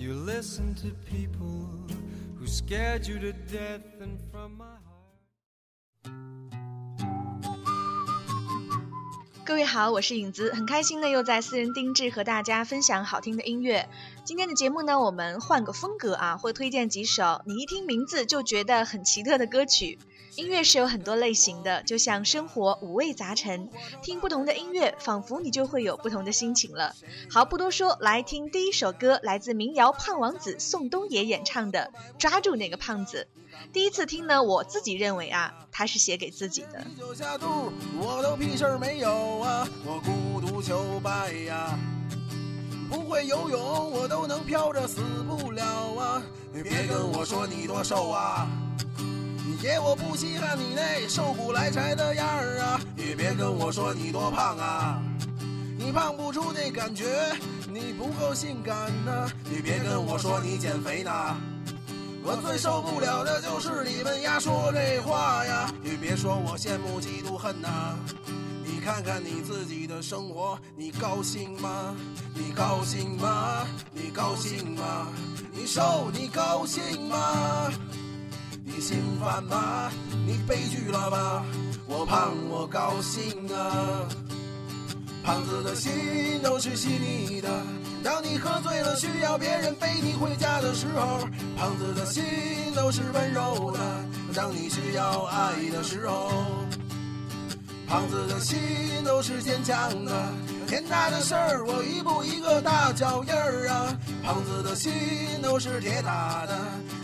You listen to people who scared you to death and from my heart. 各位好，我是影子，很开心呢，又在私人定制和大家分享好听的音乐。今天的节目呢，我们换个风格啊，会推荐几首你一听名字就觉得很奇特的歌曲。音乐是有很多类型的，就像生活五味杂陈，听不同的音乐，仿佛你就会有不同的心情了。好，不多说，来听第一首歌，来自民谣胖王子宋冬野演唱的《抓住那个胖子》。第一次听呢，我自己认为啊，他是写给自己的。我都屁事没有啊，我独求败呀，不会游泳我都能漂着死不了啊，别跟我说你多瘦啊。爷，我不稀罕你那瘦骨来柴的样儿啊！也别跟我说你多胖啊，你胖不出那感觉，你不够性感呐！你别跟我说你减肥呢，我最受不了的就是你们呀说这话呀！也别说我羡慕嫉妒恨呐，你看看你自己的生活，你高兴吗？你高兴吗？你高兴吗？你瘦你高兴吗？你心烦吗？你悲剧了吧？我胖我高兴啊！胖子的心都是细腻的。当你喝醉了需要别人背你回家的时候，胖子的心都是温柔的。当你需要爱的时候，胖子的心都是坚强的。天大的事儿我一步一个大脚印儿啊！胖子的心都是铁打的。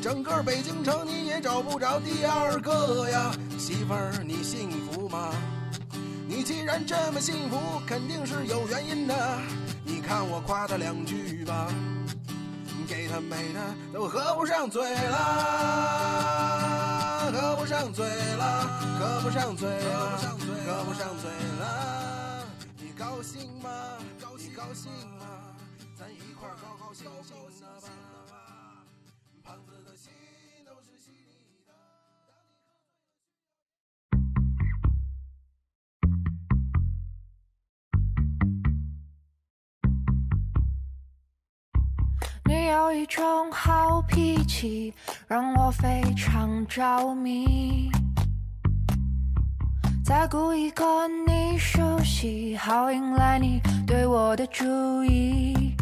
整个北京城你也找不着第二个呀，媳妇儿你幸福吗？你既然这么幸福，肯定是有原因的。你看我夸他两句吧，给他美的都合不上嘴了，合不上嘴了，合不上嘴了，合不上嘴了。你高兴吗？你高兴吗？咱一块高高兴兴的吧。胖子有一种好脾气，让我非常着迷。在故意跟你熟悉，好引来你对我的注意，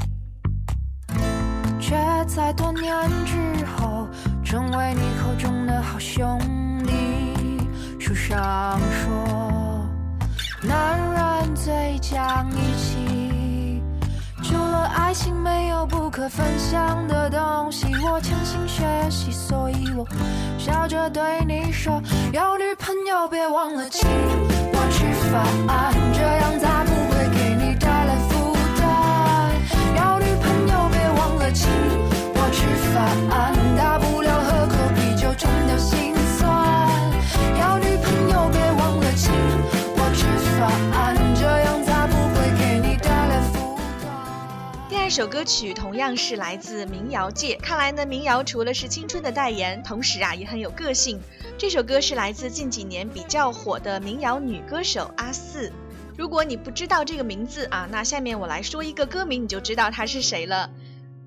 却在多年之后，成为你口中的好兄弟。书上说，男人最讲义气。爱情，没有不可分享的东西。我强行学习，所以我笑着对你说：有女朋友别忘了请我吃饭，这样才不会给你带来负担。有女朋友别忘了请这首歌曲同样是来自民谣界，看来呢，民谣除了是青春的代言，同时啊也很有个性。这首歌是来自近几年比较火的民谣女歌手阿四。如果你不知道这个名字啊，那下面我来说一个歌名，你就知道她是谁了。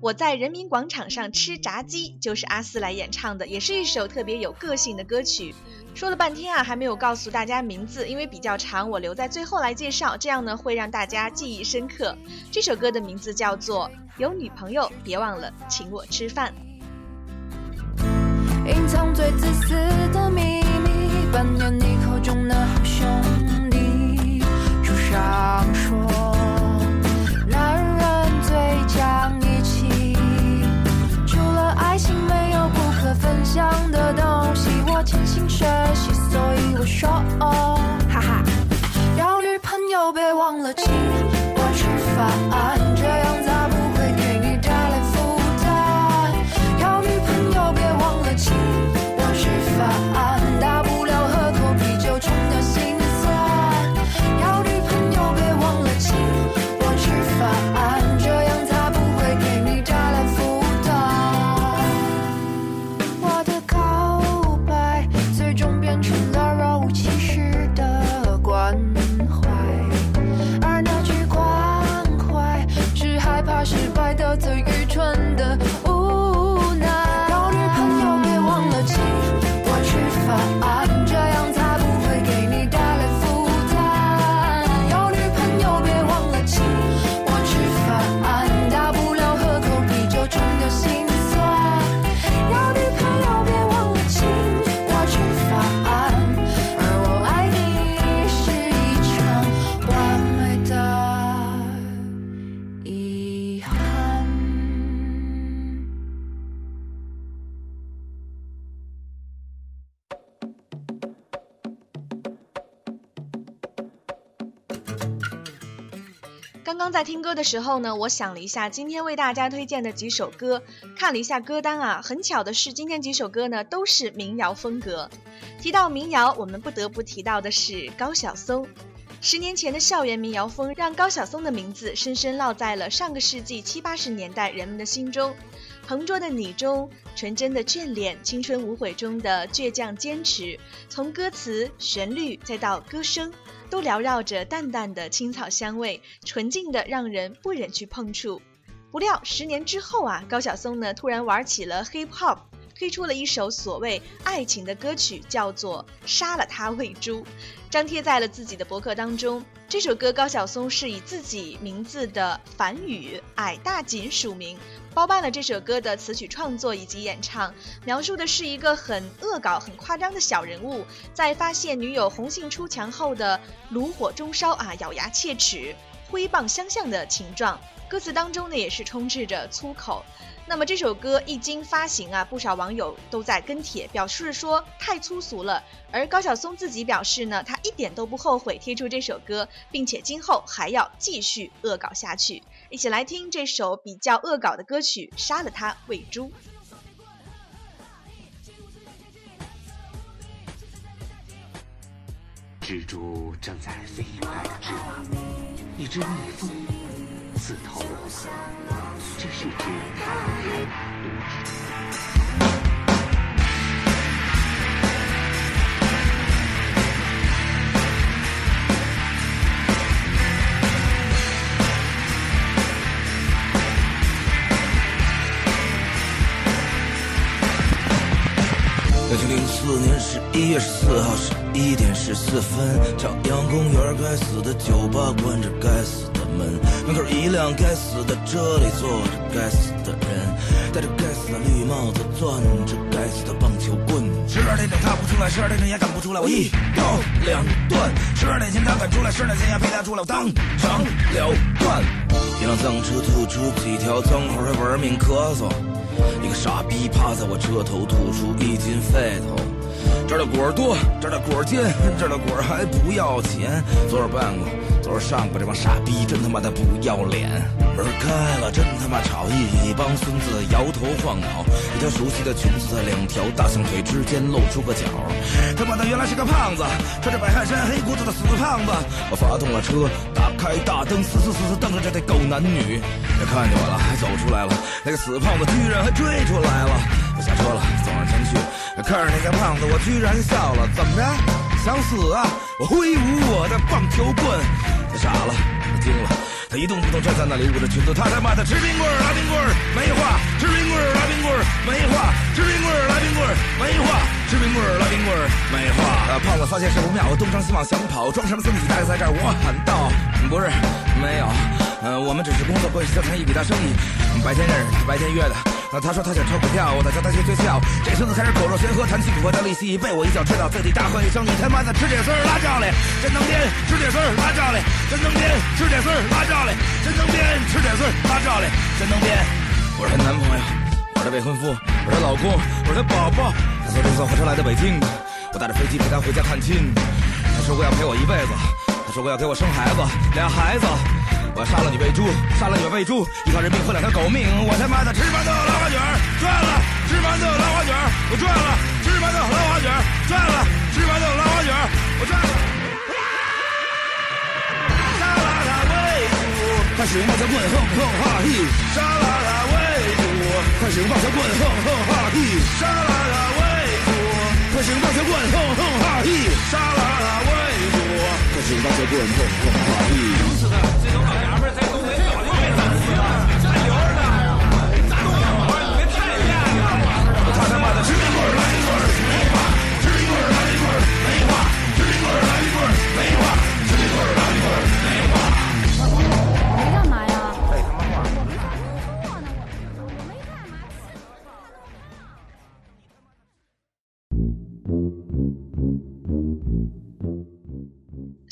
我在人民广场上吃炸鸡，就是阿四来演唱的，也是一首特别有个性的歌曲。说了半天啊，还没有告诉大家名字，因为比较长，我留在最后来介绍，这样呢会让大家记忆深刻。这首歌的名字叫做《有女朋友别忘了请我吃饭》。因藏最自私的秘密，扮演你口中的好兄弟。书上说，男人最讲义气，除了爱情，没有不可分享的东。我潜心学习，所以我说哦，哈哈，要女朋友别忘了请我吃饭，刚刚在听歌的时候呢，我想了一下今天为大家推荐的几首歌，看了一下歌单啊，很巧的是今天几首歌呢都是民谣风格。提到民谣，我们不得不提到的是高晓松。十年前的校园民谣风，让高晓松的名字深深烙在了上个世纪七八十年代人们的心中。同桌的你中纯真的眷恋，青春无悔中的倔强坚持，从歌词、旋律再到歌声，都缭绕着淡淡的青草香味，纯净的让人不忍去碰触。不料十年之后啊，高晓松呢突然玩起了 hip hop，推出了一首所谓爱情的歌曲，叫做《杀了他喂猪》，张贴在了自己的博客当中。这首歌高晓松是以自己名字的梵语“矮大紧”署名，包办了这首歌的词曲创作以及演唱，描述的是一个很恶搞、很夸张的小人物，在发现女友红杏出墙后的炉火中烧啊，咬牙切齿、挥棒相向的情状。歌词当中呢，也是充斥着粗口。那么这首歌一经发行啊，不少网友都在跟帖，表示说太粗俗了。而高晓松自己表示呢，他一点都不后悔贴出这首歌，并且今后还要继续恶搞下去。一起来听这首比较恶搞的歌曲《杀了他喂猪》。蜘蛛正在飞快的织网，一只蜜蜂刺透了我，这是只毒蜘蛛。两千零四年十一月十四号十一点十四分，朝阳公园该死的酒吧关着该死的门，门口一辆该死的车里坐着该死的人，戴着该死的绿帽子，攥着该死的棒球棍。十二点整他不出来，十二点整也赶不出来，我一刀两断。十二点前他敢出来，十二点前也陪他出来，我当场了断。一辆脏车吐出几条脏话，还玩命咳嗽。一个傻逼趴在我车头，吐出一斤肺头。这儿的果儿多，这儿的果儿尖，这儿的果儿还不要钱。昨儿办过，昨儿上过，这帮傻逼真他妈的不要脸。门开了，真他妈吵！一帮孙子摇头晃脑，一条熟悉的裙子在两条大象腿之间露出个角。他妈的原来是个胖子，穿着白汗衫、黑裤子的死胖子。我发动了车，打开大灯，死死死死瞪着这对狗男女。他看见我了，还走出来了。那个死胖子居然还追出来了。我下车了，走上前去，看着那个胖子，我居然笑了。怎么着？想死啊！我挥舞我的棒球棍。他傻了，他惊了，他一动不动站在那里，捂着裙子。他他妈的吃冰棍儿拉冰棍儿没话，吃冰棍儿拉冰棍儿没话，吃冰棍儿拉冰棍儿没话，吃冰棍儿拉冰棍儿没话。他胖子发现事不妙，东张西望想跑，装什么孙子带在这儿？我喊道：不是，没有，呃，我们只是工作关系交谈一笔大生意，白天认识，白天约的。那他说他想炒股票，我在教他学诀窍。这孙子开始口若悬河，谈起股票的利息，被我一脚踹到最地，大喝一声：“你他妈的吃铁丝拉教嘞！真能编，吃铁丝拉教嘞！真能编，吃铁丝拉教嘞！真能编，吃铁丝拉教嘞！真能编。”我是她男朋友，我是未婚夫，我是老公，我是宝宝。她坐绿色火车来的北京，我搭着飞机陪她回家探亲。她说过要陪我一辈子，她说过要给我生孩子，俩孩子。我杀了你喂猪，杀了你喂猪，一条人命换两条狗命，我他妈的吃馒头拉花卷赚了，吃馒头拉花卷我赚了，吃馒头拉花卷赚了，吃馒头拉花卷我赚了。杀了他喂猪，快使用棒球棍，哼哼哈嘿！杀了他喂猪，快使用棒球棍，哼哼哈嘿！杀了他喂猪，快使用棒球棍，哼哼哈嘿！杀了，快使用棒球棍，哼哼哈嘿！是的，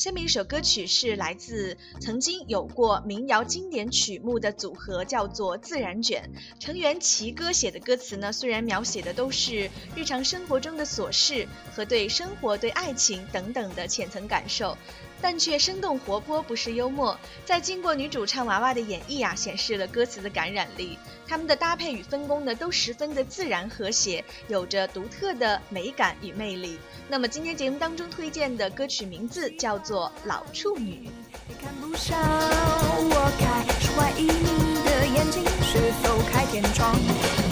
下面一首歌曲是来自曾经有过民谣经典曲目的组合，叫做自然卷。成员齐哥写的歌词呢，虽然描写的都是日常生活中的琐事和对生活、对爱情等等的浅层感受，但却生动活泼，不失幽默。在经过女主唱娃娃的演绎啊，显示了歌词的感染力。他们的搭配与分工呢，都十分的自然和谐，有着独特的美感与魅力。那么今天节目当中推荐的歌曲名字叫做《老处女》。也看不上我，开始怀疑你的眼睛是否开天窗。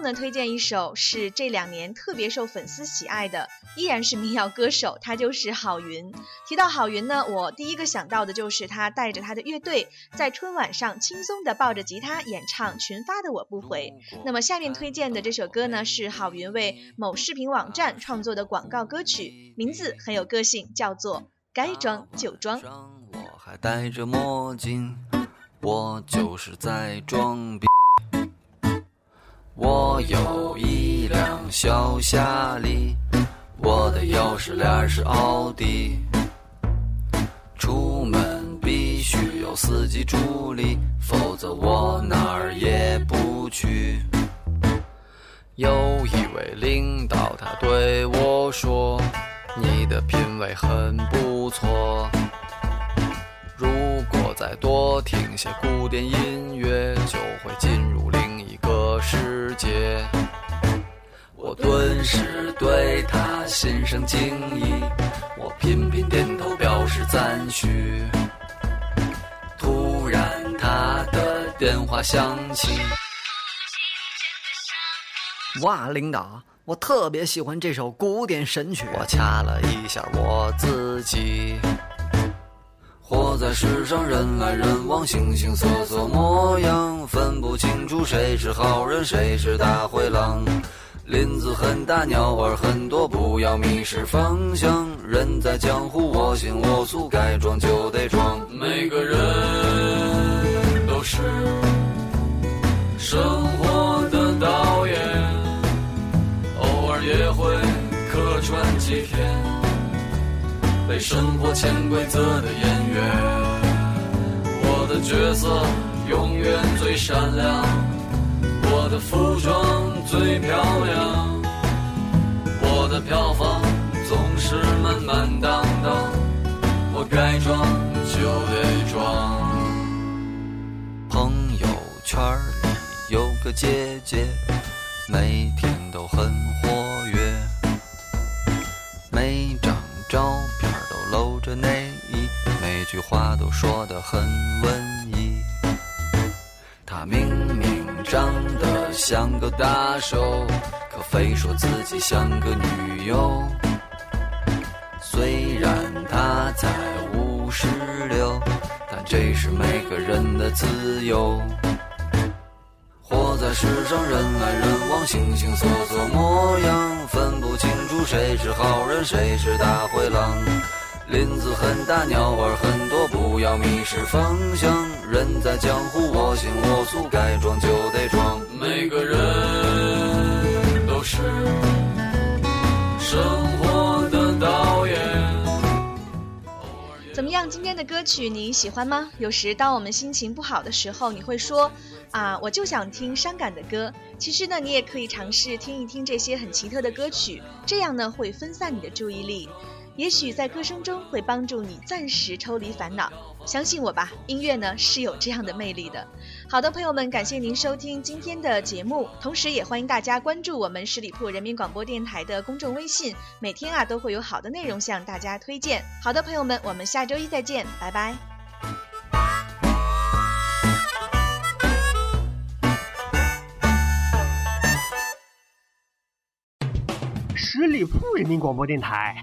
后呢，推荐一首是这两年特别受粉丝喜爱的，依然是民谣歌手，他就是郝云。提到郝云呢，我第一个想到的就是他带着他的乐队在春晚上轻松的抱着吉他演唱《群发的我不回》。那么下面推荐的这首歌呢，是郝云为某视频网站创作的广告歌曲，名字很有个性，叫做《该装就装》。我还戴着墨镜，我就是在装逼。我有一辆小夏利，我的钥匙链是奥迪。出门必须有司机助理，否则我哪儿也不去。有一位领导，他对我说：“你的品味很不错。”如果再多听些古典音乐，就会进入另一个世界。我顿时对他心生敬意，我频频点头表示赞许。突然，他的电话响起。哇，领导，我特别喜欢这首古典神曲。我掐了一下我自己。活在世上，人来人往，形形色色模样，分不清楚谁是好人，谁是大灰狼。林子很大，鸟儿很多，不要迷失方向。人在江湖，我行我素，该装就得装。每个人都是生活的导演，偶尔也会客串几天。生活潜规则的演员，我的角色永远最闪亮，我的服装最漂亮，我的票房总是满满当当，我该装就得装。朋友圈里有个姐姐，每天都很活跃，每张照。着内衣，每句话都说得很文艺。她明明长得像个大手，可非说自己像个女友。虽然她才五十六，但这是每个人的自由。活在世上，人来人往，形形色色模样，分不清楚谁是好人，谁是大灰狼。林子很大，鸟儿很多，不要迷失方向。人在江湖，我行我素，该装就得装。每个人都是生活的导演。怎么样？今天的歌曲你喜欢吗？有时当我们心情不好的时候，你会说啊，我就想听伤感的歌。其实呢，你也可以尝试听一听这些很奇特的歌曲，这样呢会分散你的注意力。也许在歌声中会帮助你暂时抽离烦恼，相信我吧，音乐呢是有这样的魅力的。好的，朋友们，感谢您收听今天的节目，同时也欢迎大家关注我们十里铺人民广播电台的公众微信，每天啊都会有好的内容向大家推荐。好的，朋友们，我们下周一再见，拜拜。十里铺人民广播电台。